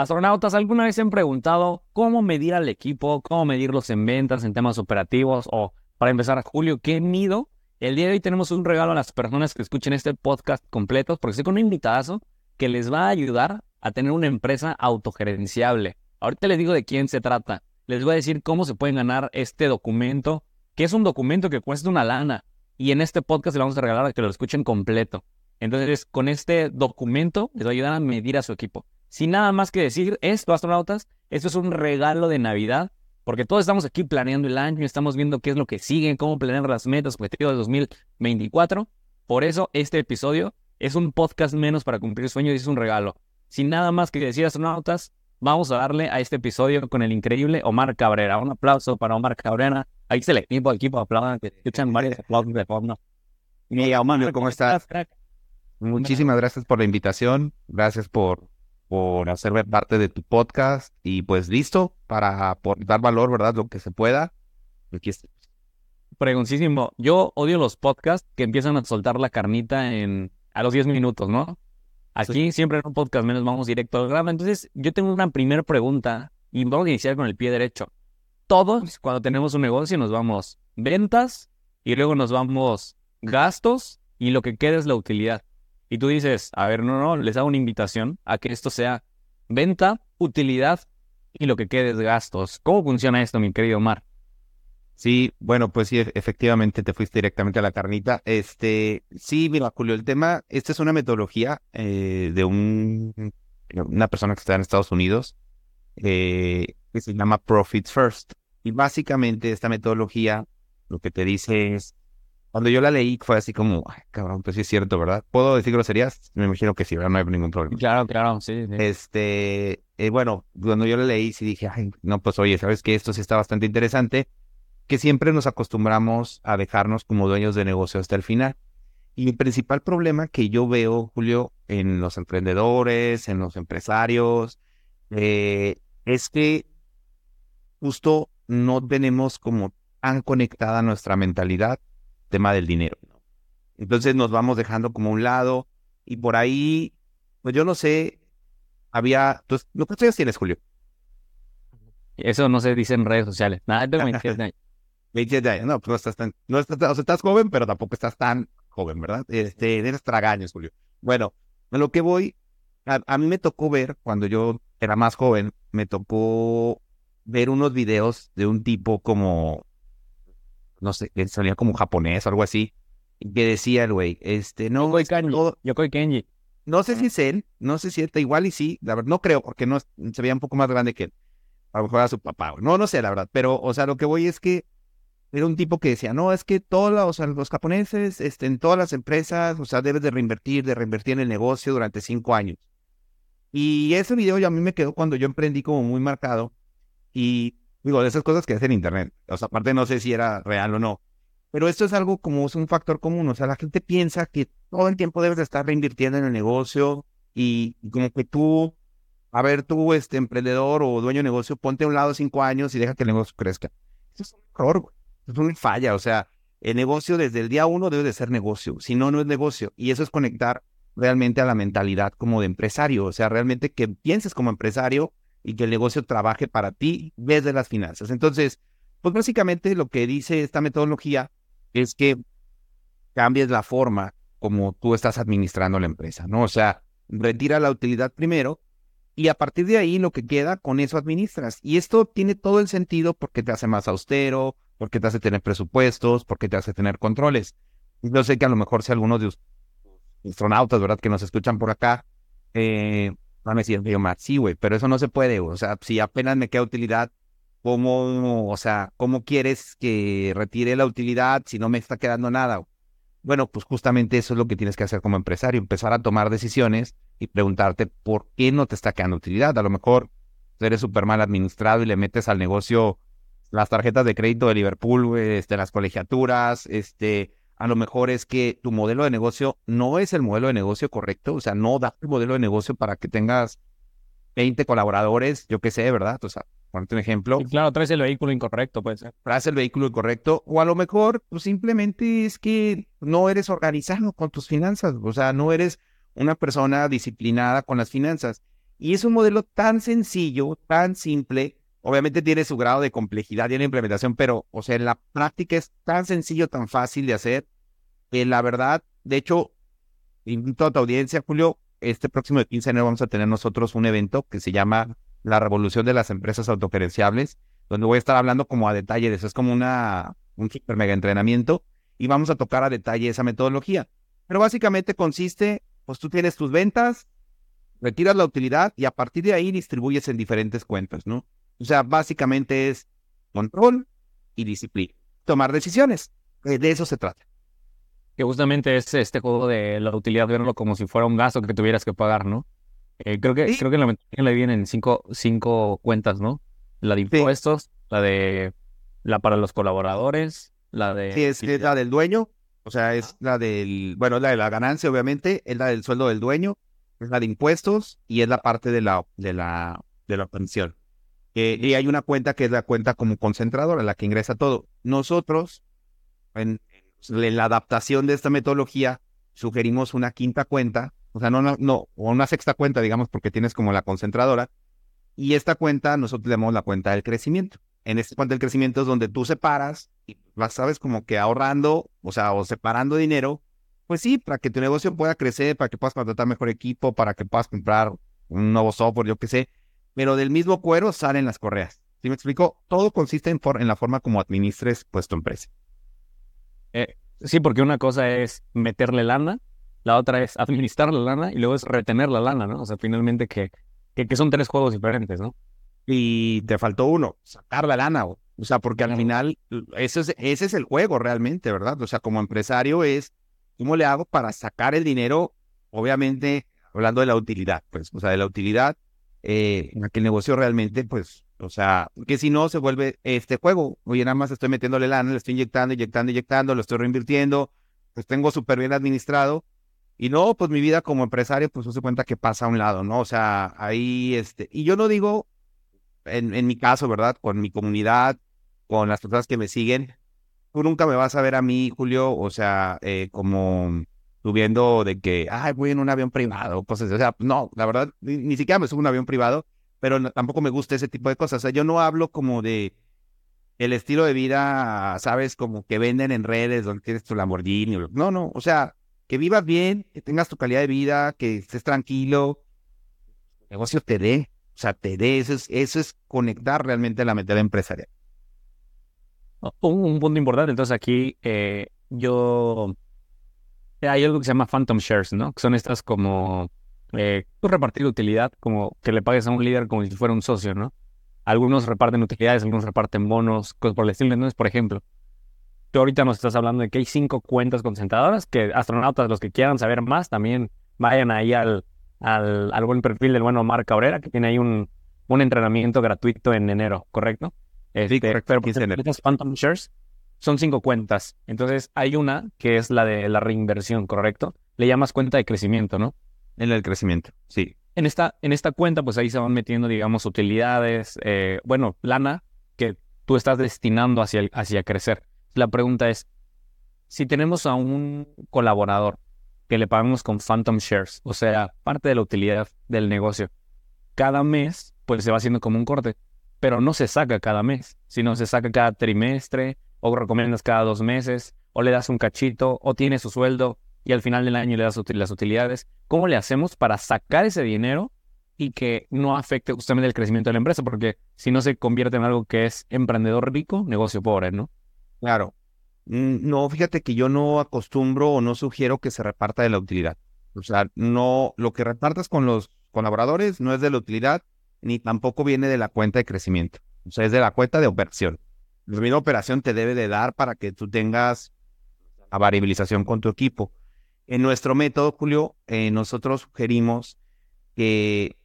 Astronautas, ¿alguna vez se han preguntado cómo medir al equipo, cómo medirlos en ventas, en temas operativos? O para empezar, Julio, ¿qué mido? El día de hoy tenemos un regalo a las personas que escuchen este podcast completo, porque estoy con un invitadazo que les va a ayudar a tener una empresa autogerenciable. Ahorita les digo de quién se trata. Les voy a decir cómo se pueden ganar este documento, que es un documento que cuesta una lana. Y en este podcast le vamos a regalar a que lo escuchen completo. Entonces, con este documento les va a ayudar a medir a su equipo. Sin nada más que decir, esto, astronautas, esto es un regalo de Navidad, porque todos estamos aquí planeando el año, estamos viendo qué es lo que sigue, cómo planear las metas, objetivos de 2024. Por eso, este episodio es un podcast menos para cumplir sueños y es un regalo. Sin nada más que decir, astronautas, vamos a darle a este episodio con el increíble Omar Cabrera. Un aplauso para Omar Cabrera. Ahí se el equipo, el equipo aplaudan, que escuchan varios aplausos de. Y Omar, ¿cómo estás? Muchísimas gracias por la invitación. Gracias por por hacerme parte de tu podcast y pues listo para dar valor, ¿verdad? Lo que se pueda. Aquí. Preguntísimo. Yo odio los podcasts que empiezan a soltar la carnita en a los 10 minutos, ¿no? Aquí siempre en un podcast menos vamos directo al grano. Entonces, yo tengo una primera pregunta y vamos a iniciar con el pie derecho. Todos, cuando tenemos un negocio, nos vamos ventas y luego nos vamos gastos y lo que queda es la utilidad. Y tú dices, a ver, no, no, les hago una invitación a que esto sea venta, utilidad y lo que quede es gastos. ¿Cómo funciona esto, mi querido Omar? Sí, bueno, pues sí, efectivamente te fuiste directamente a la carnita. Este, sí, mira, Julio, el tema, esta es una metodología eh, de un, una persona que está en Estados Unidos, eh, que se llama Profits First. Y básicamente esta metodología lo que te dice es, cuando yo la leí fue así como, ay, cabrón, pues sí es cierto, ¿verdad? ¿Puedo decir groserías? Me imagino que sí, ¿verdad? No hay ningún problema. Claro, claro, sí. Este, eh, bueno, cuando yo la leí sí dije, ay, no, pues oye, ¿sabes qué? Esto sí está bastante interesante, que siempre nos acostumbramos a dejarnos como dueños de negocio hasta el final. Y mi principal problema que yo veo, Julio, en los emprendedores, en los empresarios, eh, es que justo no tenemos como tan conectada nuestra mentalidad tema del dinero. Entonces nos vamos dejando como a un lado y por ahí, pues yo no sé, había... ¿Tú, ¿Cuántos años tienes, Julio? Eso no se dice en redes sociales. Nada, de 27 años. 27 años, no, pues no estás tan... No estás, o sea, estás joven, pero tampoco estás tan joven, ¿verdad? Este, eres tragaños, Julio. Bueno, a lo que voy, a, a mí me tocó ver, cuando yo era más joven, me tocó ver unos videos de un tipo como no sé, que salía como japonés o algo así, que decía el güey, este, no, Yokoi. Yokoi Kenji. No sé si es él, no sé si está igual y sí, la verdad, no creo, porque no se veía un poco más grande que él. A lo mejor era su papá, no, no sé, la verdad, pero, o sea, lo que voy es que era un tipo que decía, no, es que todos o sea, los japoneses, este, en todas las empresas, o sea, debes de reinvertir, de reinvertir en el negocio durante cinco años. Y ese video ya a mí me quedó cuando yo emprendí como muy marcado. Y Digo, de esas cosas que hace en Internet. O sea, aparte no sé si era real o no. Pero esto es algo como es un factor común. O sea, la gente piensa que todo el tiempo debes de estar reinvirtiendo en el negocio y, como que tú, a ver, tú, este emprendedor o dueño de negocio, ponte a un lado cinco años y deja que el negocio crezca. Eso es un error, güey. Es una falla. O sea, el negocio desde el día uno debe de ser negocio. Si no, no es negocio. Y eso es conectar realmente a la mentalidad como de empresario. O sea, realmente que pienses como empresario y que el negocio trabaje para ti desde las finanzas. Entonces, pues básicamente lo que dice esta metodología es que cambies la forma como tú estás administrando la empresa, ¿no? O sea, retira la utilidad primero y a partir de ahí lo que queda, con eso administras. Y esto tiene todo el sentido porque te hace más austero, porque te hace tener presupuestos, porque te hace tener controles. Yo sé que a lo mejor si algunos de astronautas, ¿verdad?, que nos escuchan por acá, eh, Van a decir, más, sí, güey, pero eso no se puede, O sea, si apenas me queda utilidad, ¿cómo, o sea, cómo quieres que retire la utilidad si no me está quedando nada? Bueno, pues justamente eso es lo que tienes que hacer como empresario, empezar a tomar decisiones y preguntarte por qué no te está quedando utilidad. A lo mejor eres súper mal administrado y le metes al negocio las tarjetas de crédito de Liverpool, este, las colegiaturas, este, a lo mejor es que tu modelo de negocio no es el modelo de negocio correcto, o sea, no da el modelo de negocio para que tengas 20 colaboradores, yo qué sé, ¿verdad? O sea, ponte un ejemplo. claro, traes el vehículo incorrecto, puede ser. Traes el vehículo incorrecto, o a lo mejor pues, simplemente es que no eres organizado con tus finanzas, o sea, no eres una persona disciplinada con las finanzas. Y es un modelo tan sencillo, tan simple. Obviamente tiene su grado de complejidad y en la implementación, pero, o sea, en la práctica es tan sencillo, tan fácil de hacer, que la verdad, de hecho, invito a tu audiencia, Julio, este próximo 15 de enero vamos a tener nosotros un evento que se llama La Revolución de las Empresas Autogerenciables, donde voy a estar hablando como a detalle de eso. Es como una, un super mega entrenamiento y vamos a tocar a detalle esa metodología. Pero básicamente consiste, pues tú tienes tus ventas, retiras la utilidad y a partir de ahí distribuyes en diferentes cuentas, ¿no? O sea, básicamente es control y disciplina. Tomar decisiones. Eh, de eso se trata que justamente es este juego de la utilidad, verlo como si fuera un gasto que tuvieras que pagar, ¿no? Eh, creo que creo que en la metodología le vienen cinco, cinco cuentas, ¿no? La de impuestos, la de la para los colaboradores, la de... Sí, es, la del dueño, o sea, es la del, bueno, es la de la ganancia, obviamente, es la del sueldo del dueño, es la de impuestos y es la parte de la, de la, de la pensión. Eh, y hay una cuenta que es la cuenta como concentradora, la que ingresa todo. Nosotros, en, en la adaptación de esta metodología, sugerimos una quinta cuenta, o sea, no, no, o una sexta cuenta, digamos, porque tienes como la concentradora, y esta cuenta nosotros le llamamos la cuenta del crecimiento. En esta cuenta del crecimiento es donde tú separas y vas, sabes, como que ahorrando, o sea, o separando dinero, pues sí, para que tu negocio pueda crecer, para que puedas contratar mejor equipo, para que puedas comprar un nuevo software, yo qué sé, pero del mismo cuero salen las correas. ¿Sí me explico? Todo consiste en, en la forma como administres pues tu empresa. Eh, sí, porque una cosa es meterle lana, la otra es administrar la lana y luego es retener la lana, ¿no? O sea, finalmente que, que, son tres juegos diferentes, ¿no? Y te faltó uno, sacar la lana, o sea, porque al final ese es, ese es el juego realmente, ¿verdad? O sea, como empresario es, ¿cómo le hago para sacar el dinero? Obviamente, hablando de la utilidad, pues, o sea, de la utilidad, eh, en que el negocio realmente, pues, o sea, que si no se vuelve este juego. Oye, nada más estoy metiéndole lana, le estoy inyectando, inyectando, inyectando, lo estoy reinvirtiendo, pues tengo súper bien administrado. Y no, pues mi vida como empresario, pues se cuenta que pasa a un lado, ¿no? O sea, ahí, este, y yo no digo, en, en mi caso, ¿verdad? Con mi comunidad, con las personas que me siguen, tú nunca me vas a ver a mí, Julio, o sea, eh, como subiendo de que, ay, voy en un avión privado, cosas, o sea, no, la verdad, ni siquiera me subo un avión privado, pero tampoco me gusta ese tipo de cosas. O sea, yo no hablo como de el estilo de vida, sabes, como que venden en redes donde tienes tu Lamborghini. No, no, o sea, que vivas bien, que tengas tu calidad de vida, que estés tranquilo, el negocio te dé, o sea, te dé, eso es, eso es conectar realmente la meta empresarial. Un, un, punto importante, entonces aquí eh, yo, hay algo que se llama Phantom Shares, ¿no? Que son estas como eh, repartir utilidad, como que le pagues a un líder como si fuera un socio, ¿no? Algunos reparten utilidades, algunos reparten bonos, cosas por el estilo. Entonces, por ejemplo, tú ahorita nos estás hablando de que hay cinco cuentas concentradoras, que astronautas, los que quieran saber más, también vayan ahí al, al, al buen perfil del bueno Marc Cabrera, que tiene ahí un, un entrenamiento gratuito en enero, ¿correcto? Este, Pero pues, Phantom Shares son cinco cuentas. Entonces, hay una que es la de la reinversión, ¿correcto? Le llamas cuenta de crecimiento, ¿no? En el crecimiento, sí. En esta, en esta cuenta, pues ahí se van metiendo, digamos, utilidades, eh, bueno, lana que tú estás destinando hacia, hacia crecer. La pregunta es, si tenemos a un colaborador que le pagamos con phantom shares, o sea, parte de la utilidad del negocio, cada mes, pues se va haciendo como un corte, pero no se saca cada mes, sino se saca cada trimestre, o recomiendas cada dos meses, o le das un cachito, o tiene su sueldo, y al final del año le das las utilidades. ¿Cómo le hacemos para sacar ese dinero y que no afecte justamente el crecimiento de la empresa? Porque si no se convierte en algo que es emprendedor rico, negocio pobre, ¿no? Claro. Mm, no, fíjate que yo no acostumbro o no sugiero que se reparta de la utilidad. O sea, no, lo que repartas con los colaboradores no es de la utilidad ni tampoco viene de la cuenta de crecimiento. O sea, es de la cuenta de operación. La misma operación te debe de dar para que tú tengas la variabilización con tu equipo. En nuestro método, Julio, eh, nosotros sugerimos que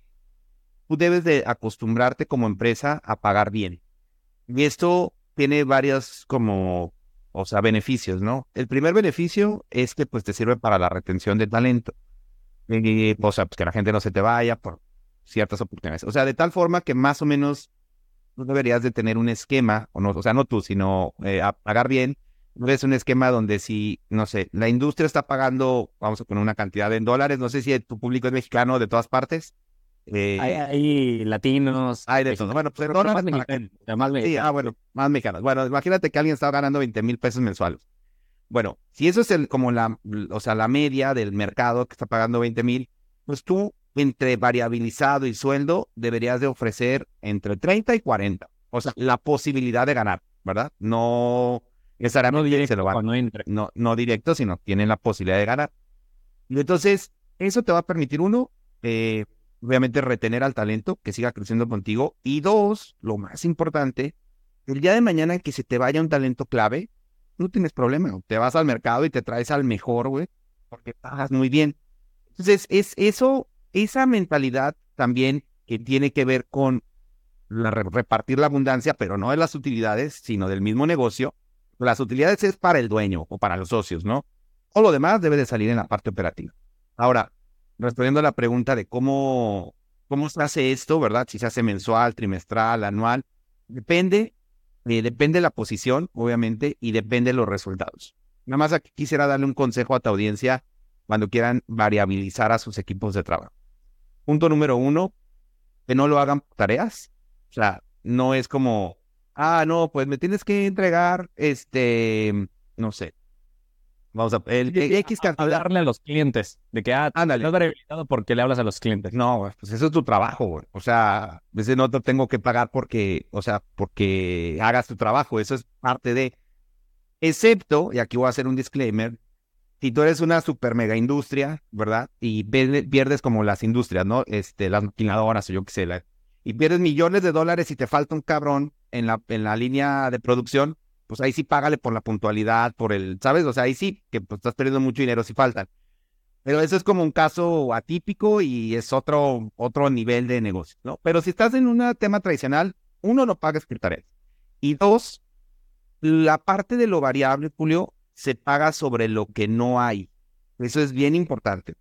tú debes de acostumbrarte como empresa a pagar bien. Y esto tiene varios como, o sea, beneficios, ¿no? El primer beneficio es que pues te sirve para la retención de talento. O sea, pues que la gente no se te vaya por ciertas oportunidades. O sea, de tal forma que más o menos tú deberías de tener un esquema, o, no, o sea, no tú, sino eh, a pagar bien es un esquema donde si, no sé, la industria está pagando, vamos a poner una cantidad en dólares, no sé si tu público es mexicano de todas partes. Eh, Hay, hay latinos. hay de todo. Bueno, pues pero dólares más mexicanos, más Sí, mexicanos. ah, bueno, más mexicanos. Bueno, imagínate que alguien estaba ganando 20 mil pesos mensuales. Bueno, si eso es el, como la, o sea, la media del mercado que está pagando 20 mil, pues tú entre variabilizado y sueldo deberías de ofrecer entre 30 y 40. O sea, la posibilidad de ganar, ¿verdad? No no necesariamente directo se lo van no, no directo, sino tienen la posibilidad de ganar. Y entonces, eso te va a permitir, uno, eh, obviamente retener al talento, que siga creciendo contigo. Y dos, lo más importante, el día de mañana que se te vaya un talento clave, no tienes problema. Te vas al mercado y te traes al mejor, güey, porque pagas muy bien. Entonces, es eso, esa mentalidad también que tiene que ver con la re- repartir la abundancia, pero no de las utilidades, sino del mismo negocio. Las utilidades es para el dueño o para los socios, ¿no? O lo demás debe de salir en la parte operativa. Ahora, respondiendo a la pregunta de cómo, cómo se hace esto, ¿verdad? Si se hace mensual, trimestral, anual, depende, eh, depende de la posición, obviamente, y depende de los resultados. Nada más aquí quisiera darle un consejo a tu audiencia cuando quieran variabilizar a sus equipos de trabajo. Punto número uno, que no lo hagan tareas. O sea, no es como, ah, no, pues me tienes que entregar, este, no sé. Vamos a, el, el X cantidad. Hablarle a los clientes de que, ah, Ándale. estás variabilizado porque le hablas a los clientes. No, pues eso es tu trabajo, güey. O sea, ese no te tengo que pagar porque, o sea, porque hagas tu trabajo. Eso es parte de. Excepto, y aquí voy a hacer un disclaimer, si tú eres una super mega industria, ¿verdad? Y pierde- pierdes como las industrias, ¿no? Este, las maquinadoras o yo qué sé, la- y pierdes millones de dólares y te falta un cabrón en la, en la línea de producción, pues ahí sí págale por la puntualidad, por el, ¿sabes? O sea, ahí sí, que pues, estás perdiendo mucho dinero si faltan. Pero eso es como un caso atípico y es otro, otro nivel de negocio, ¿no? Pero si estás en un tema tradicional, uno, no pagas por tareas. Y dos, la parte de lo variable, Julio, se paga sobre lo que no hay. Eso es bien importante.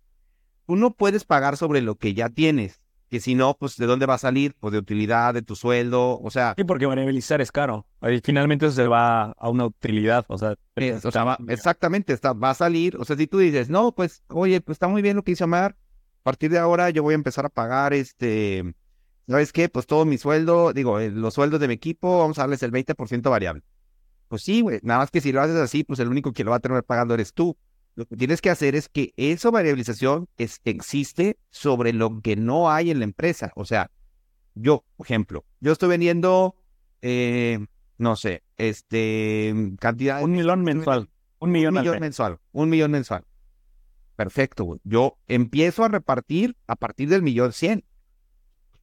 Tú no puedes pagar sobre lo que ya tienes, que si no, pues ¿de dónde va a salir? Pues de utilidad, de tu sueldo, o sea, Sí, porque variabilizar es caro. Ahí finalmente eso se va a una utilidad. O sea, Eh, o sea, va- exactamente, está, va a salir. O sea, si tú dices, no, pues, oye, pues está muy bien lo que hizo Omar. A partir de ahora yo voy a empezar a pagar este, ¿sabes qué? Pues todo mi sueldo, digo, eh, los sueldos de mi equipo, vamos a darles el 20% variable. Pues sí, güey, nada más que si lo haces así, pues el único que lo va a tener pagando eres tú. Lo que tienes que hacer es que esa variabilización es- existe sobre lo que no hay en la empresa. O sea, yo, por ejemplo, yo estoy vendiendo, eh, no sé, este, cantidad un millón mensual. Un millón, un millón mensual, un millón mensual. Perfecto. Yo empiezo a repartir a partir del millón cien.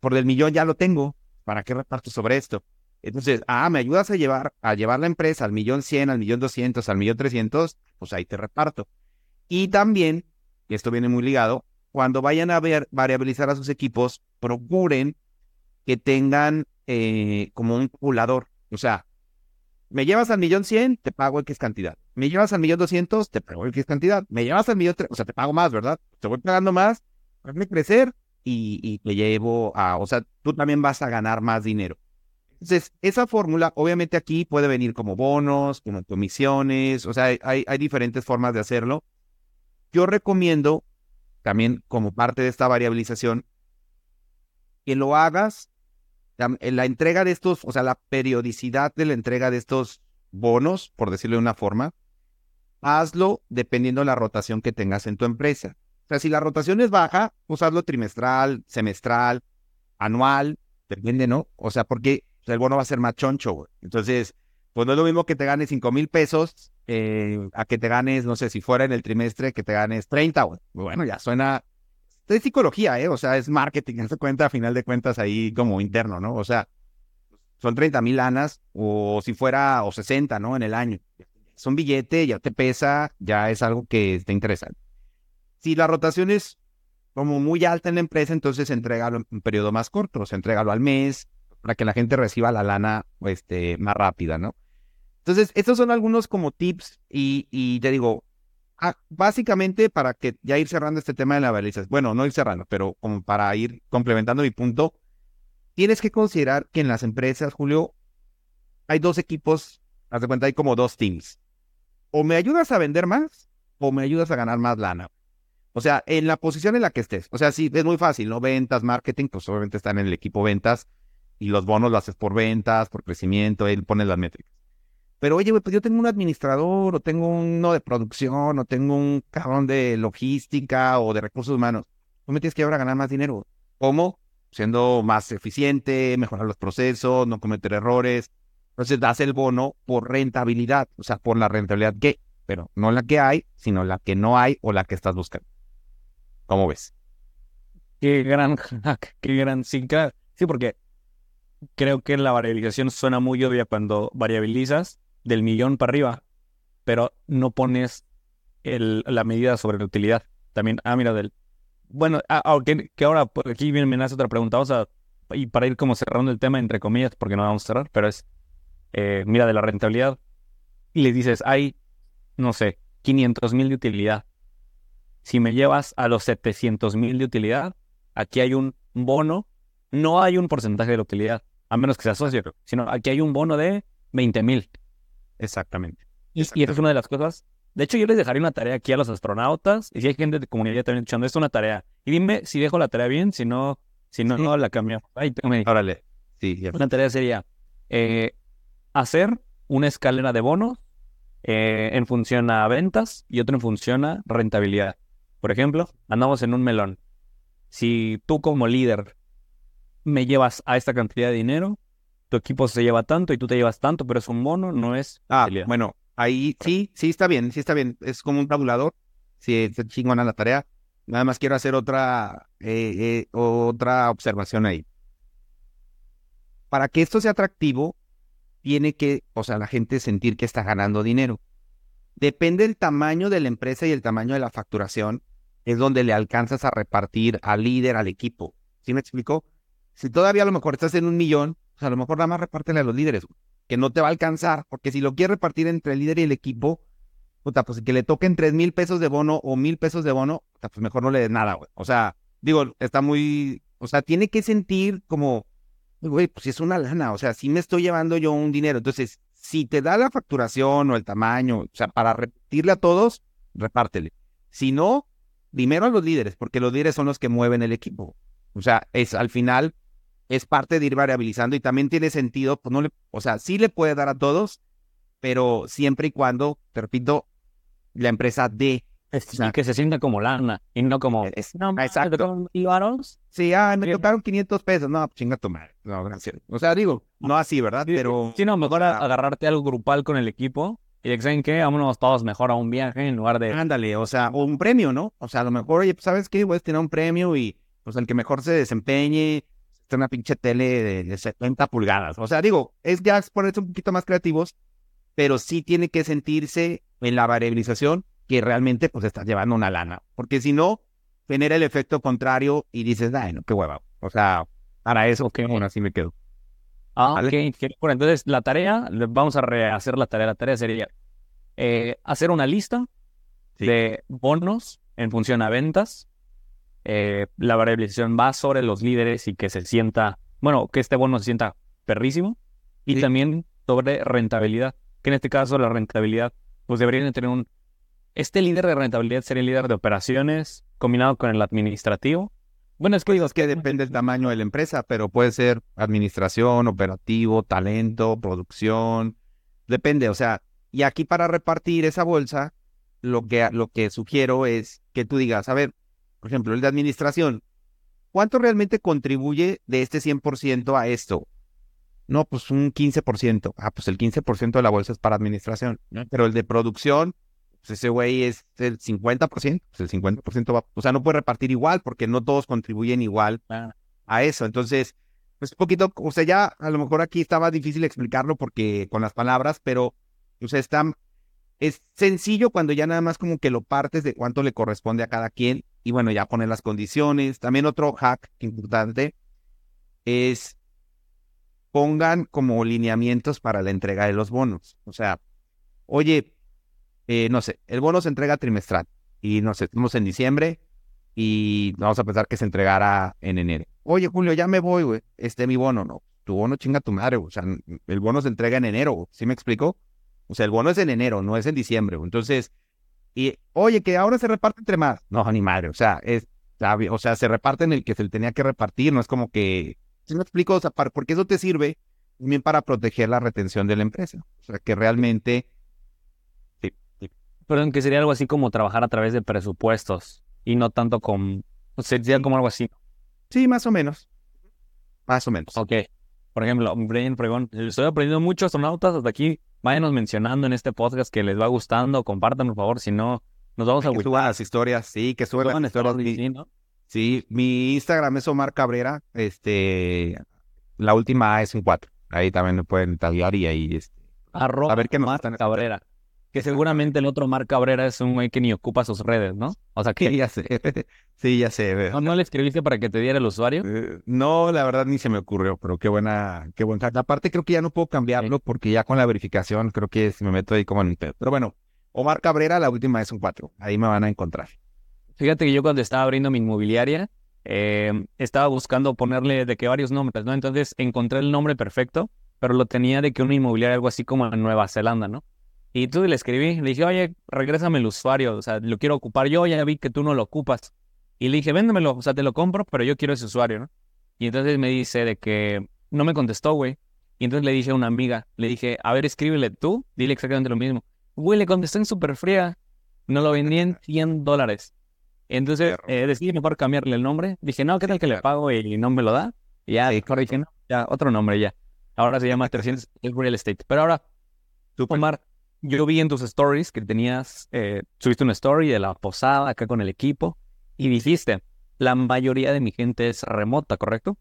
Por el millón ya lo tengo. ¿Para qué reparto sobre esto? Entonces, ah, me ayudas a llevar, a llevar la empresa al millón cien, al millón doscientos, al millón trescientos, pues ahí te reparto. Y también, y esto viene muy ligado, cuando vayan a ver, variabilizar a sus equipos, procuren que tengan eh, como un calculador. O sea, me llevas al millón cien, te pago X cantidad. Me llevas al millón doscientos, te pago X cantidad. Me llevas al millón, tre- o sea, te pago más, ¿verdad? Te voy pagando más, hazme crecer y, y te llevo a, o sea, tú también vas a ganar más dinero. Entonces, esa fórmula, obviamente aquí puede venir como bonos, como comisiones, o sea, hay, hay diferentes formas de hacerlo. Yo recomiendo, también como parte de esta variabilización, que lo hagas en la entrega de estos, o sea, la periodicidad de la entrega de estos bonos, por decirlo de una forma, hazlo dependiendo de la rotación que tengas en tu empresa. O sea, si la rotación es baja, pues hazlo trimestral, semestral, anual, depende, ¿no? O sea, porque el bono va a ser más choncho, güey. Entonces, pues no es lo mismo que te ganes 5 mil pesos eh, a que te ganes, no sé, si fuera en el trimestre, que te ganes 30, güey. Bueno, ya suena es psicología, ¿eh? O sea, es marketing, en cuenta, a final de cuentas, ahí como interno, ¿no? O sea, son 30 mil lanas, o si fuera, o 60, ¿no? En el año. Es un billete, ya te pesa, ya es algo que está interesante. Si la rotación es como muy alta en la empresa, entonces entrégalo en un periodo más corto, o sea, al mes, para que la gente reciba la lana este, más rápida, ¿no? Entonces, estos son algunos como tips y, y te digo, Ah, básicamente para que ya ir cerrando este tema de la baliza, bueno, no ir cerrando, pero como para ir complementando mi punto, tienes que considerar que en las empresas, Julio, hay dos equipos, haz de cuenta, hay como dos teams. O me ayudas a vender más o me ayudas a ganar más lana. O sea, en la posición en la que estés. O sea, sí, es muy fácil, ¿no? Ventas, marketing, pues obviamente están en el equipo ventas y los bonos lo haces por ventas, por crecimiento, él pone las métricas. Pero oye, güey, pues yo tengo un administrador, o tengo uno de producción, o tengo un cabrón de logística o de recursos humanos. Tú me tienes que ahora ganar más dinero. ¿Cómo? Siendo más eficiente, mejorar los procesos, no cometer errores. Entonces das el bono por rentabilidad, o sea, por la rentabilidad que, pero no la que hay, sino la que no hay o la que estás buscando. ¿Cómo ves? Qué gran hack, qué gran sí, sí, porque creo que la variabilización suena muy obvia cuando variabilizas del millón para arriba, pero no pones la medida sobre la utilidad. También, ah, mira, del... Bueno, ah, que ahora aquí viene, me nace otra pregunta, vamos a, y para ir como cerrando el tema, entre comillas, porque no vamos a cerrar, pero es, eh, mira, de la rentabilidad, y le dices, hay, no sé, 500 mil de utilidad. Si me llevas a los 700 mil de utilidad, aquí hay un bono, no hay un porcentaje de la utilidad, a menos que sea socio, sino aquí hay un bono de 20 mil. Exactamente. Y, y es una de las cosas. De hecho, yo les dejaré una tarea aquí a los astronautas. Y si hay gente de comunidad también escuchando, es una tarea. Y dime si dejo la tarea bien, si no, si no, no la cambio. Ahí Órale. Sí, Una tarea sería eh, hacer una escalera de bonos eh, en función a ventas y otra en función a rentabilidad. Por ejemplo, andamos en un melón. Si tú como líder me llevas a esta cantidad de dinero, tu equipo se lleva tanto y tú te llevas tanto, pero es un mono, no es. Ah, bueno, ahí sí, sí está bien, sí está bien. Es como un tabulador. Sí, es chingona la tarea. Nada más quiero hacer otra, eh, eh, otra observación ahí. Para que esto sea atractivo, tiene que, o sea, la gente sentir que está ganando dinero. Depende del tamaño de la empresa y el tamaño de la facturación, es donde le alcanzas a repartir al líder, al equipo. ¿Sí me explico? Si todavía a lo mejor estás en un millón, a lo mejor nada más repártele a los líderes, que no te va a alcanzar, porque si lo quieres repartir entre el líder y el equipo, puta, pues que le toquen tres mil pesos de bono o mil pesos de bono, pues mejor no le des nada, güey. O sea, digo, está muy, o sea, tiene que sentir como, güey, pues es una lana, o sea, si me estoy llevando yo un dinero. Entonces, si te da la facturación o el tamaño, o sea, para repartirle a todos, repártele. Si no, primero a los líderes, porque los líderes son los que mueven el equipo. O sea, es al final es parte de ir variabilizando y también tiene sentido, pues no le, o sea, sí le puede dar a todos, pero siempre y cuando, te repito, la empresa de y que se sienta como lana y no como es, no, exacto. Sí, ah, me tocaron 500 pesos. No, chinga tu madre. No, gracias. O sea, digo, no así, ¿verdad? Pero sí, no, mejor agarrarte algo grupal con el equipo y que saben que vámonos todos mejor a un viaje en lugar de Ándale, o sea, o un premio, ¿no? O sea, a lo mejor, oye, pues, ¿sabes qué? Voy a tener un premio y pues el que mejor se desempeñe una pinche tele de, 70 pulgadas. O sea, digo, es ya por eso un poquito más creativos, pero sí tiene que sentirse en la variabilización que realmente pues estás llevando una lana. Porque si no, genera el efecto contrario y dices, ay, no, qué hueva. O sea, para eso, que bueno, así me quedo. Ah, ok. Bueno, entonces la tarea, vamos a rehacer la tarea. La tarea sería eh, hacer una lista de bonos en función a ventas eh, la variabilización va sobre los líderes y que se sienta, bueno, que este bono se sienta perrísimo. Y también sobre rentabilidad, que en este caso la rentabilidad, pues deberían tener un... Este líder de rentabilidad sería el líder de operaciones combinado con el administrativo. Bueno, es que digo, es que depende del tamaño de la empresa, pero puede ser administración, operativo, talento, producción, depende, o sea, y aquí para repartir esa bolsa, lo que, lo que sugiero es que tú digas, a ver, por ejemplo, el de administración, ¿cuánto realmente contribuye de este 100% a esto? No, pues un 15%. Ah, pues el 15% de la bolsa es para administración. Pero el de producción, pues ese güey es el 50%. Pues el 50% va, o sea, no puede repartir igual porque no todos contribuyen igual a eso. Entonces, pues un poquito, o sea, ya a lo mejor aquí estaba difícil explicarlo porque con las palabras, pero, o sea, está, es sencillo cuando ya nada más como que lo partes de cuánto le corresponde a cada quien y bueno, ya poner las condiciones. También otro hack importante es pongan como lineamientos para la entrega de los bonos. O sea, oye, eh, no sé, el bono se entrega trimestral y no sé, estamos en diciembre y vamos a pensar que se entregará en enero. Oye, Julio, ya me voy, güey. Este mi bono, no. Tu bono chinga tu madre, O sea, el bono se entrega en enero, ¿sí me explico? O sea, el bono es en enero, no es en diciembre. Entonces, Y, oye, que ahora se reparte entre más. No, ni madre, o sea, es, o sea, se reparte en el que se le tenía que repartir, no es como que, si me explico, o sea, porque eso te sirve también para proteger la retención de la empresa. O sea, que realmente... Sí, Perdón, que sería algo así como trabajar a través de presupuestos y no tanto con... O sea, sería como algo así. Sí, más o menos. Más o menos. Ok. Por ejemplo, Brian Pregón, estoy aprendiendo mucho astronautas hasta aquí. Váyanos mencionando en este podcast que les va gustando. Compartan, por favor, si no, nos vamos a... Que suban las historias, sí, que suban las historias. Sí, ¿no? sí, mi Instagram es Omar Cabrera. Este, la última es un 4. Ahí también me pueden taguear y ahí... Este, a ver qué Omar Cabrera. Que seguramente el otro Mar Cabrera es un güey que ni ocupa sus redes, ¿no? O sea que. Sí, ya sé. Sí, ya sé. ¿No, ¿No, le escribiste para que te diera el usuario? Eh, no, la verdad ni se me ocurrió, pero qué buena, qué buena. Aparte, creo que ya no puedo cambiarlo porque ya con la verificación creo que si me meto ahí como en Pero bueno, Omar Cabrera, la última es un 4. Ahí me van a encontrar. Fíjate que yo cuando estaba abriendo mi inmobiliaria, eh, estaba buscando ponerle de que varios nombres, ¿no? Entonces encontré el nombre perfecto, pero lo tenía de que una inmobiliaria algo así como en Nueva Zelanda, ¿no? Y tú le escribí, le dije, oye, regrésame el usuario, o sea, lo quiero ocupar yo, ya vi que tú no lo ocupas. Y le dije, véndemelo, o sea, te lo compro, pero yo quiero ese usuario, ¿no? Y entonces me dice de que no me contestó, güey. Y entonces le dije a una amiga, le dije, a ver, escríbele tú, dile exactamente lo mismo. Güey, le contestó en súper fría, no lo vendí en 100 dólares. Entonces eh, decidí mejor cambiarle el nombre. Dije, no, ¿qué tal que le pago y no me lo da? Y ya, mejor dije, no, ya, otro nombre ya. Ahora se llama 300 Real Estate. Pero ahora, tú, Omar, yo vi en tus stories que tenías, eh, subiste una story de la posada acá con el equipo y dijiste, la mayoría de mi gente es remota, ¿correcto?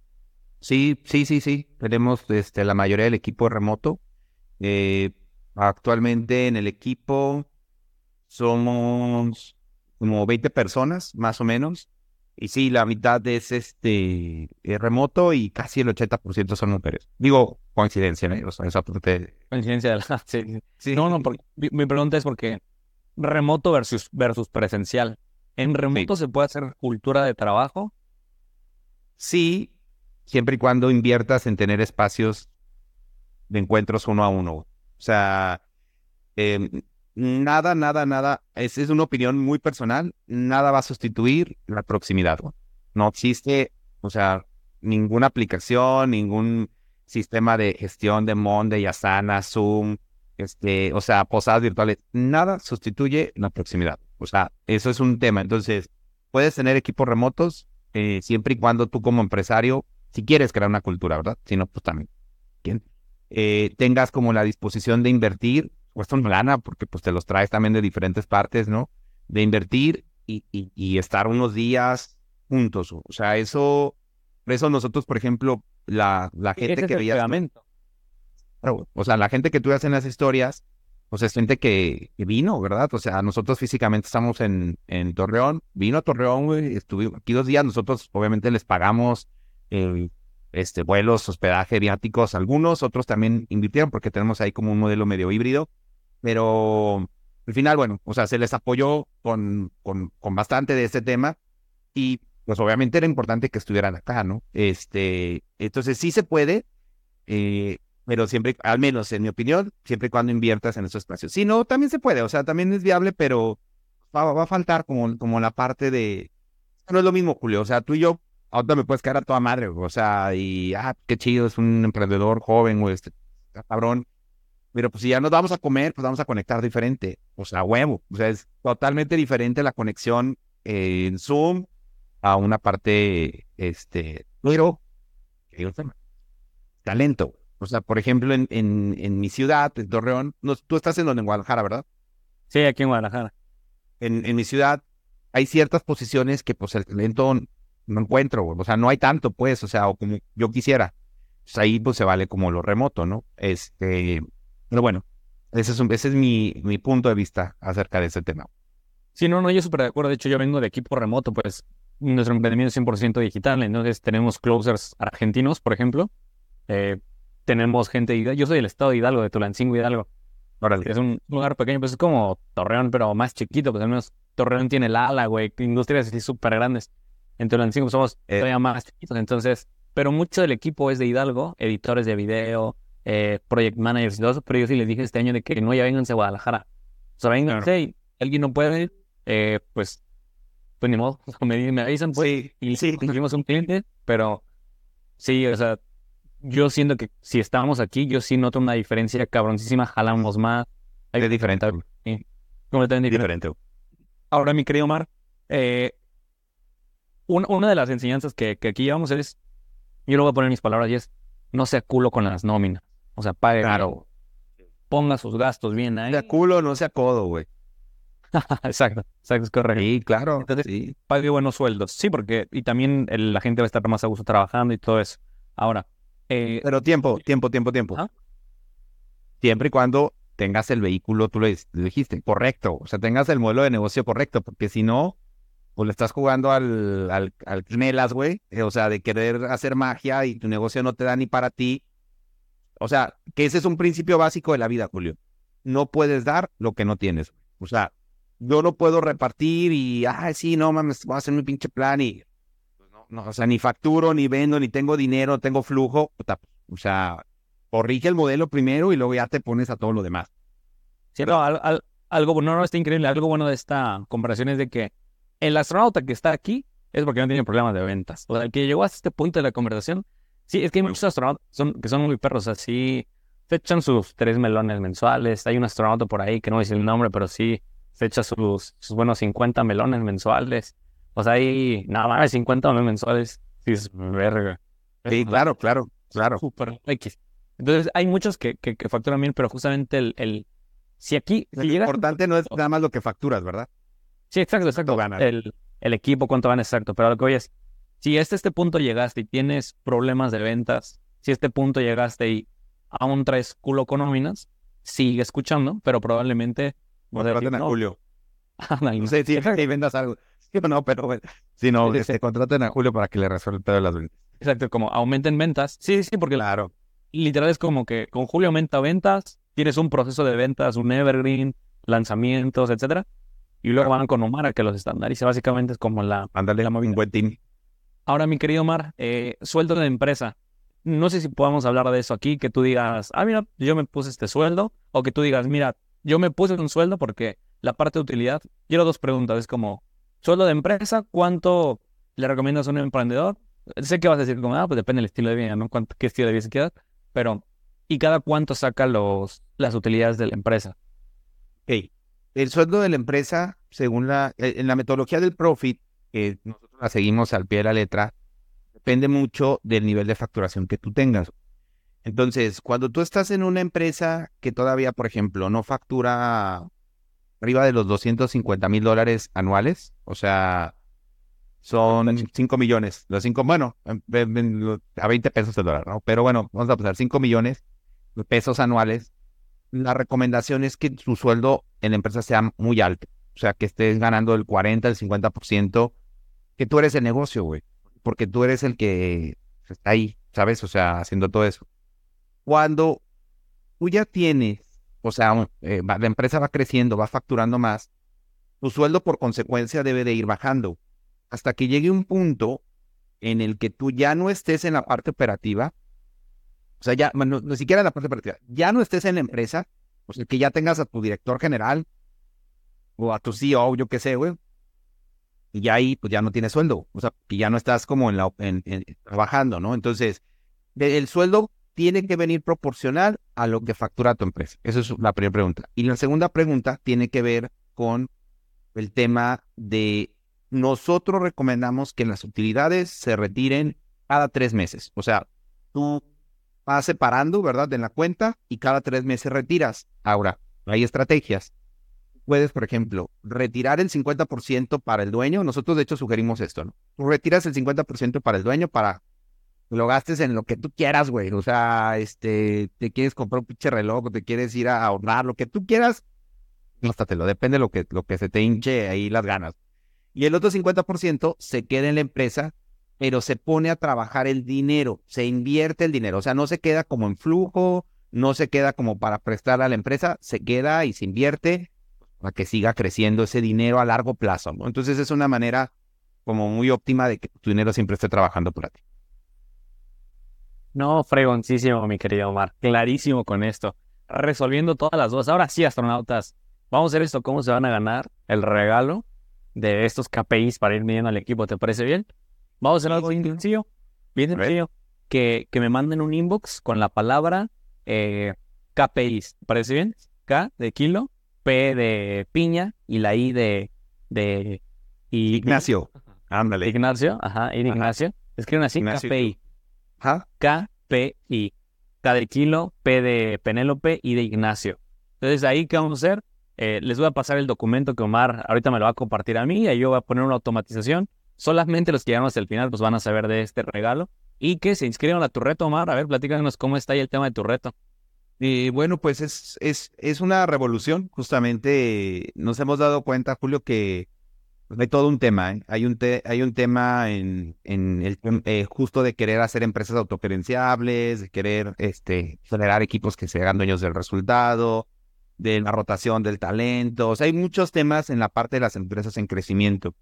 Sí, sí, sí, sí. Tenemos este, la mayoría del equipo remoto. Eh, actualmente en el equipo somos como 20 personas, más o menos. Y sí, la mitad es este remoto y casi el 80% son mujeres. Digo, coincidencia, ¿no? O sea, esa parte... Coincidencia de la... Sí. No, no, mi pregunta es porque remoto versus, versus presencial. ¿En remoto se puede hacer cultura de trabajo? Sí, siempre y cuando inviertas en tener espacios de encuentros uno a uno. O sea, eh, nada, nada, nada, es, es una opinión muy personal, nada va a sustituir la proximidad. No existe, o sea, ninguna aplicación, ningún sistema de gestión de Monday, Asana, Zoom, este, o sea, posadas virtuales, nada sustituye la proximidad. O sea, eso es un tema. Entonces, puedes tener equipos remotos eh, siempre y cuando tú como empresario, si quieres crear una cultura, ¿verdad? Si no, pues también. Eh, tengas como la disposición de invertir cuesta una lana porque pues te los traes también de diferentes partes, ¿no? De invertir y, y, estar unos días juntos. O sea, eso, por eso nosotros, por ejemplo, la, la gente que veía... O sea, la gente que tú en las historias, pues es gente que, vino, ¿verdad? O sea, nosotros físicamente estamos en, en Torreón, vino a Torreón, güey, estuvimos aquí dos días, nosotros obviamente les pagamos el este, vuelos, hospedaje, viáticos, algunos, otros también invirtieron porque tenemos ahí como un modelo medio híbrido, pero al final, bueno, o sea, se les apoyó con, con, con bastante de este tema y pues obviamente era importante que estuvieran acá, ¿no? Este, entonces sí se puede, eh, pero siempre, al menos en mi opinión, siempre y cuando inviertas en esos espacios. Si no, también se puede, o sea, también es viable, pero va, va a faltar como, como la parte de... No es lo mismo, Julio, o sea, tú y yo, ahorita me puedes quedar a toda madre, o sea, y, ah, qué chido, es un emprendedor joven, o este, cabrón, pero pues si ya nos vamos a comer, pues vamos a conectar diferente. O sea, huevo. O sea, es totalmente diferente la conexión en Zoom a una parte, este, pero, talento. O sea, por ejemplo, en, en, en mi ciudad, en Torreón, no, tú estás en donde, en Guadalajara, ¿verdad? Sí, aquí en Guadalajara. En, en mi ciudad hay ciertas posiciones que pues el talento no encuentro, o sea, no hay tanto, pues, o sea, o como yo quisiera. Pues ahí pues se vale como lo remoto, ¿no? Este, pero bueno, ese es, ese es mi, mi punto de vista acerca de ese tema. Sí, no, no, yo súper de acuerdo. De hecho, yo vengo de equipo remoto, pues nuestro emprendimiento es 100% digital. Entonces, tenemos closers argentinos, por ejemplo. Eh, tenemos gente, yo soy del estado de Hidalgo, de Tulancingo, Hidalgo. Es un lugar pequeño, pues es como Torreón, pero más chiquito, pues al menos Torreón tiene el ala, güey, industrias así súper grandes. En Tulancingo somos eh. todavía más chiquitos, entonces, pero mucho del equipo es de Hidalgo, editores de video, eh, project managers y todo eso, pero yo sí les dije este año de que no, ya vénganse a Guadalajara. O sea, vénganse alguien no puede, eh, pues, pues ni modo, me, me avisan, pues, y sí. conseguimos un cliente, pero sí, o sea, yo siento que si estamos aquí, yo sí noto una diferencia cabroncísima, jalamos más. Es diferente. Sí, completamente diferente. Diferente. Ahora, mi querido Omar, eh, un- una de las enseñanzas que, que aquí llevamos es, yo lo voy a poner en mis palabras y es, no sea culo con las nóminas. O sea, pague, Claro. ponga sus gastos bien ahí. Sea culo, no sea codo, güey. exacto, exacto, es correcto. Sí, claro. Entonces- sí. Pague buenos sueldos. Sí, porque, y también el- la gente va a estar más a gusto trabajando y todo eso. Ahora, eh, Pero tiempo, tiempo, tiempo, tiempo. Ajá. Siempre y cuando tengas el vehículo, tú lo dijiste, correcto. O sea, tengas el modelo de negocio correcto, porque si no, pues le estás jugando al, al, al Knelas, güey. Eh, O sea, de querer hacer magia y tu negocio no te da ni para ti. O sea, que ese es un principio básico de la vida, Julio. No puedes dar lo que no tienes. O sea, yo no puedo repartir y, ay, sí, no mames, voy a hacer mi pinche plan y pues no, no, o sea, ni facturo, ni vendo, ni tengo dinero, tengo flujo. O sea, corrige el modelo primero y luego ya te pones a todo lo demás. Al- algo bueno, no, está increíble. Algo bueno de esta comparación es de que el astronauta que está aquí es porque no tiene problemas de ventas. O sea, el que llegó hasta este punto de la conversación, sí, es que hay muchos astronautas que son, que son muy perros, así se echan sus tres melones mensuales. Hay un astronauta por ahí que no voy a decir el nombre, pero sí se echa sus, sus buenos 50 melones mensuales. O sea, hay nada más 50 melones mensuales. Sí, es verga. Sí, claro, claro, claro. Súper X. Entonces, hay muchos que, que, que facturan bien, pero justamente el, el si aquí, si Lo importante no es nada más lo que facturas, ¿verdad? Sí, exacto, exacto. ganas. El, el equipo, cuánto van exacto. Pero lo que voy es, si hasta este punto llegaste y tienes problemas de ventas, si a este punto llegaste y aún traes culo con nóminas, sigue escuchando, pero probablemente... Contraten a no, Julio. No no. sé si vendas algo. Sí o no, pero bueno. Si no, Sí, que sí. se contraten a Julio para que le resuelva el pedo de las ventas. exacto, como aumenten ventas. Sí, sí, porque Claro. literal es como que con Julio aumenta ventas, tienes un proceso de ventas, un evergreen, lanzamientos, etcétera, y luego van con Omar a que los estandarice. Básicamente es como la, Ándale, La movida. un buen team. Ahora, mi querido Omar, eh, sueldo de empresa. No sé si podamos hablar de eso aquí, que tú digas, ah, mira, yo me puse este sueldo, o que tú digas, mira, yo me puse un sueldo porque la parte de utilidad, quiero dos preguntas, es como, sueldo de empresa, ¿cuánto le recomiendas a un emprendedor? Sé que vas a decir como, ah, pues depende del estilo de vida, ¿no? ¿Cuánto, ¿Qué estilo de vida se queda? Pero, ¿y cada cuánto saca los, las utilidades de la empresa? Ok. El sueldo de la empresa, según la, en la metodología del profit, que nosotros la seguimos al pie de la letra, depende mucho del nivel de facturación que tú tengas. Entonces, cuando tú estás en una empresa que todavía, por ejemplo, no factura arriba de los 250 mil dólares anuales, o sea, son 5 millones. Los 5, bueno, a 20 pesos el dólar, ¿no? Pero bueno, vamos a pasar 5 millones de pesos anuales. La recomendación es que tu sueldo en la empresa sea muy alto. O sea, que estés ganando el 40, el 50%, que tú eres el negocio, güey. Porque tú eres el que está ahí, ¿sabes? O sea, haciendo todo eso. Cuando tú ya tienes, o sea, eh, la empresa va creciendo, va facturando más, tu sueldo por consecuencia debe de ir bajando. Hasta que llegue un punto en el que tú ya no estés en la parte operativa, o sea, ya, no, siquiera en la parte operativa, ya no estés en la empresa, o sea, que ya tengas a tu director general o a tu CEO, yo qué sé, güey, y ya ahí, pues ya no tienes sueldo, o sea, que ya no estás como en la, trabajando, ¿no? Entonces, el sueldo tiene que venir proporcional a lo que factura tu empresa. Esa es la primera pregunta. Y la segunda pregunta tiene que ver con el tema de nosotros recomendamos que las utilidades se retiren cada tres meses. O sea, tú vas separando, ¿verdad? En la cuenta y cada tres meses retiras. Ahora, hay estrategias. Puedes, por ejemplo, retirar el 50% para el dueño. Nosotros, de hecho, sugerimos esto, ¿no? Tú retiras el 50% para el dueño para lo gastes en lo que tú quieras, güey. O sea, este, te quieres comprar un pinche reloj, te quieres ir a ahorrar, lo que tú quieras, gástatelo. Depende de lo que, lo que se te hinche ahí las ganas. Y el otro 50% se queda en la empresa, pero se pone a trabajar el dinero, se invierte el dinero. O sea, no se queda como en flujo, no se queda como para prestar a la empresa, se queda y se invierte para que siga creciendo ese dinero a largo plazo. ¿no? Entonces es una manera como muy óptima de que tu dinero siempre esté trabajando para ti. No, fregoncísimo, mi querido Omar. Clarísimo con esto. Resolviendo todas las dudas. Ahora sí, astronautas, Vamos a hacer esto, cómo se van a ganar el regalo de estos KPIs para ir midiendo al equipo. ¿Te parece bien? Vamos a hacer algo bien sencillo, bien sencillo, que, que me manden un inbox con la palabra eh, KPIs. ¿Te parece bien? K de kilo, P de piña y la I de... de Ignacio. Ándale. Ignacio, ajá, Ignacio. Escriben así, KPI. Ajá. KPI. K de kilo, P de Penélope y de Ignacio. Entonces, ahí, ¿qué vamos a hacer? Eh, les voy a pasar el documento que Omar ahorita me lo va a compartir a mí y yo voy a poner una automatización. Solamente los que llegan hasta el final pues van a saber de este regalo y que se inscriban a tu reto, Omar. A ver, platícanos cómo está ahí el tema de tu reto. Y bueno, pues es, es, es una revolución. Justamente nos hemos dado cuenta, Julio, que hay todo un tema. ¿eh? Hay, un hay un tema en, en el eh, justo de querer hacer empresas autogerenciables, de querer este, generar equipos que se hagan dueños del resultado, de la rotación del talento. O sea, hay muchos temas en la parte de las empresas en crecimiento.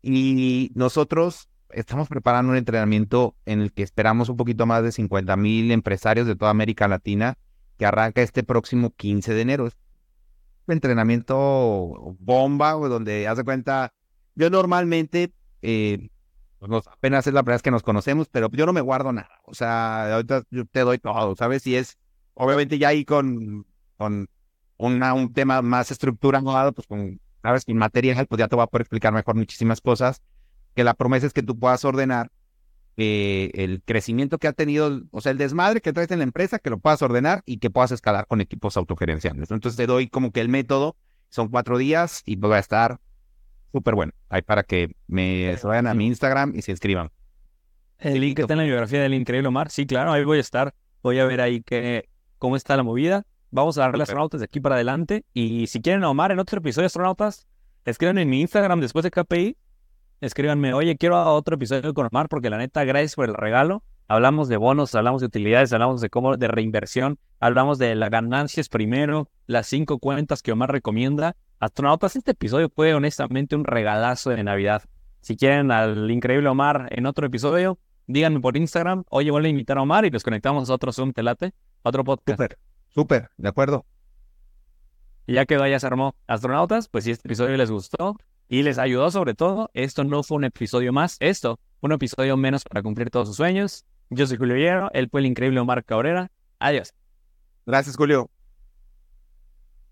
Y nosotros estamos preparando un entrenamiento en el que esperamos un poquito más de 50 mil empresarios de toda América Latina que arranca este próximo 15 de enero. Es un entrenamiento bomba, donde haz de cuenta, yo normalmente, eh, pues apenas es la primera vez que nos conocemos, pero yo no me guardo nada. O sea, ahorita yo te doy todo, ¿sabes? Y es, obviamente ya ahí con, con un tema más estructurado, pues con, sabes, en material, pues ya te voy a poder explicar mejor muchísimas cosas, que la promesa es que tú puedas ordenar eh, el crecimiento que ha tenido, o sea, el desmadre que traes en la empresa, que lo puedas ordenar y que puedas escalar con equipos autogerenciales. Entonces te doy como que el método, son cuatro días y voy a estar súper bueno. Ahí para que me vayan a mi Instagram y se inscriban. El link está en la biografía del Increíble Omar. Sí, claro, ahí voy a estar. Voy a ver ahí que, cómo está la movida. Vamos a darle a astronautas de aquí para adelante. Y si quieren a Omar en otro episodio de astronautas, escriban en mi Instagram después de KPI. Escríbanme, oye, quiero otro episodio con Omar porque la neta, gracias por el regalo. Hablamos de bonos, hablamos de utilidades, hablamos de cómo, de reinversión, hablamos de las ganancias primero, las cinco cuentas que Omar recomienda. Astronautas, este episodio fue honestamente un regalazo de Navidad. Si quieren al increíble Omar en otro episodio, díganme por Instagram, oye, voy a invitar a Omar y los conectamos a otro Zoom Telate, otro podcast. Súper, de acuerdo. Y ya quedó, ya se armó. Astronautas, pues si este episodio les gustó y les ayudó sobre todo, esto no fue un episodio más, esto un episodio menos para cumplir todos sus sueños. Yo soy Julio Hierro, él fue el increíble Omar Cabrera. Adiós. Gracias, Julio.